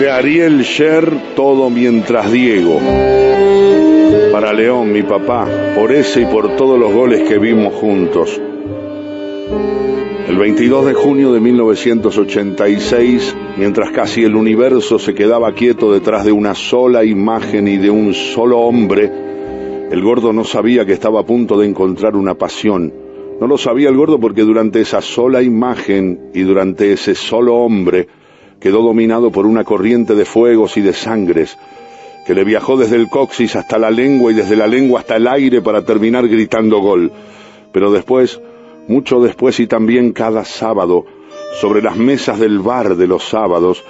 De Ariel Sher, todo mientras Diego. Para León, mi papá, por ese y por todos los goles que vimos juntos. El 22 de junio de 1986, mientras casi el universo se quedaba quieto detrás de una sola imagen y de un solo hombre, el gordo no sabía que estaba a punto de encontrar una pasión. No lo sabía el gordo porque durante esa sola imagen y durante ese solo hombre quedó dominado por una corriente de fuegos y de sangres que le viajó desde el coxis hasta la lengua y desde la lengua hasta el aire para terminar gritando gol. Pero después, mucho después y también cada sábado, sobre las mesas del bar de los sábados,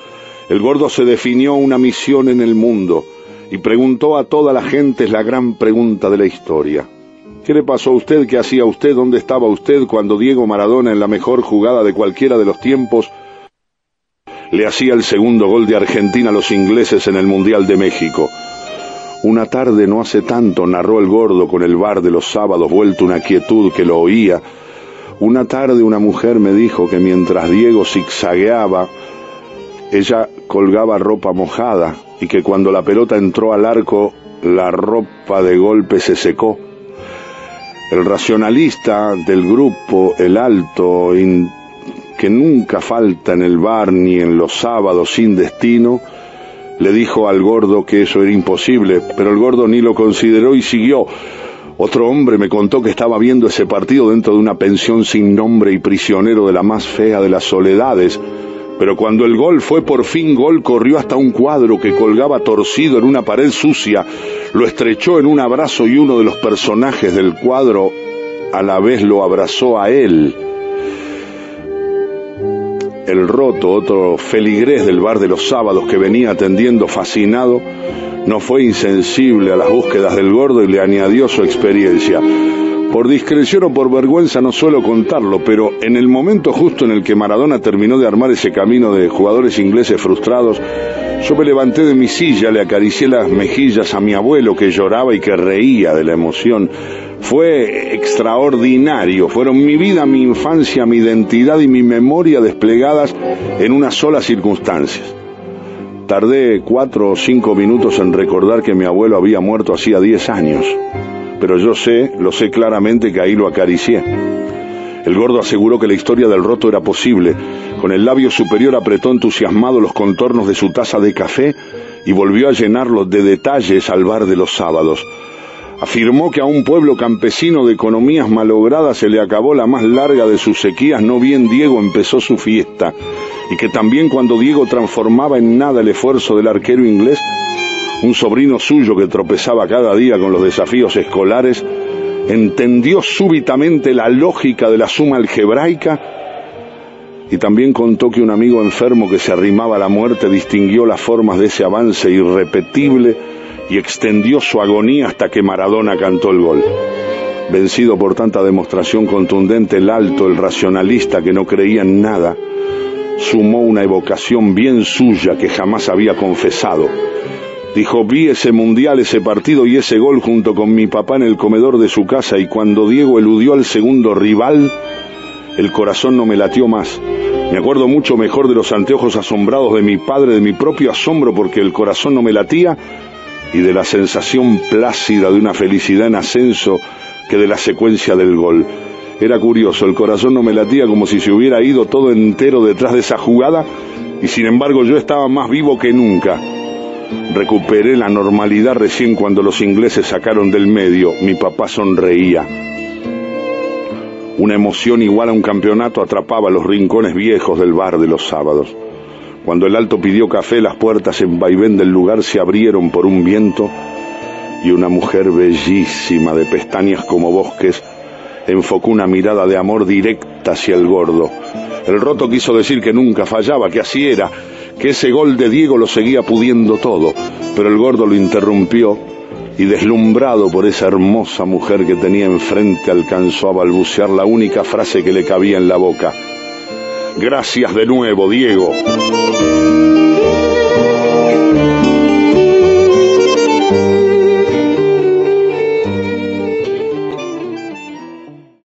el gordo se definió una misión en el mundo, y preguntó a toda la gente la gran pregunta de la historia. ¿Qué le pasó a usted? ¿Qué hacía usted? ¿Dónde estaba usted cuando Diego Maradona en la mejor jugada de cualquiera de los tiempos le hacía el segundo gol de Argentina a los ingleses en el Mundial de México? Una tarde no hace tanto narró el gordo con el bar de los sábados vuelto una quietud que lo oía. Una tarde una mujer me dijo que mientras Diego zigzagueaba, ella colgaba ropa mojada y que cuando la pelota entró al arco, la ropa de golpe se secó. El racionalista del grupo, el alto, que nunca falta en el bar ni en los sábados sin destino, le dijo al gordo que eso era imposible, pero el gordo ni lo consideró y siguió. Otro hombre me contó que estaba viendo ese partido dentro de una pensión sin nombre y prisionero de la más fea de las soledades, pero cuando el gol fue por fin gol, corrió hasta un cuadro que colgaba torcido en una pared sucia, lo estrechó en un abrazo y uno de los personajes del cuadro a la vez lo abrazó a él. El roto, otro feligrés del bar de los sábados que venía atendiendo fascinado, no fue insensible a las búsquedas del gordo y le añadió su experiencia. Por discreción o por vergüenza no suelo contarlo, pero en el momento justo en el que Maradona terminó de armar ese camino de jugadores ingleses frustrados, yo me levanté de mi silla, le acaricié las mejillas a mi abuelo que lloraba y que reía de la emoción. Fue extraordinario, fueron mi vida, mi infancia, mi identidad y mi memoria desplegadas en una sola circunstancia. Tardé cuatro o cinco minutos en recordar que mi abuelo había muerto hacía diez años pero yo sé, lo sé claramente que ahí lo acaricié. El gordo aseguró que la historia del roto era posible. Con el labio superior apretó entusiasmado los contornos de su taza de café y volvió a llenarlos de detalles al bar de los sábados. Afirmó que a un pueblo campesino de economías malogradas se le acabó la más larga de sus sequías, no bien Diego empezó su fiesta, y que también cuando Diego transformaba en nada el esfuerzo del arquero inglés, un sobrino suyo que tropezaba cada día con los desafíos escolares, entendió súbitamente la lógica de la suma algebraica y también contó que un amigo enfermo que se arrimaba a la muerte distinguió las formas de ese avance irrepetible y extendió su agonía hasta que Maradona cantó el gol. Vencido por tanta demostración contundente, el alto, el racionalista que no creía en nada, sumó una evocación bien suya que jamás había confesado Dijo, vi ese mundial, ese partido y ese gol junto con mi papá en el comedor de su casa y cuando Diego eludió al segundo rival, el corazón no me latió más. Me acuerdo mucho mejor de los anteojos asombrados de mi padre, de mi propio asombro porque el corazón no me latía y de la sensación plácida de una felicidad en ascenso que de la secuencia del gol. Era curioso, el corazón no me latía como si se hubiera ido todo entero detrás de esa jugada y sin embargo yo estaba más vivo que nunca Recuperé la normalidad recién cuando los ingleses sacaron del medio. Mi papá sonreía. Una emoción igual a un campeonato atrapaba los rincones viejos del bar de los sábados. Cuando el alto pidió café, las puertas en vaivén del lugar se abrieron por un viento y una mujer bellísima de pestañas como bosques enfocó una mirada de amor directa hacia el gordo. El roto quiso decir que nunca fallaba, que así era, que ese gol de Diego lo seguía pudiendo todo, pero el gordo lo interrumpió y deslumbrado por esa hermosa mujer que tenía enfrente alcanzó a balbucear la única frase que le cabía en la boca. Gracias de nuevo, Diego.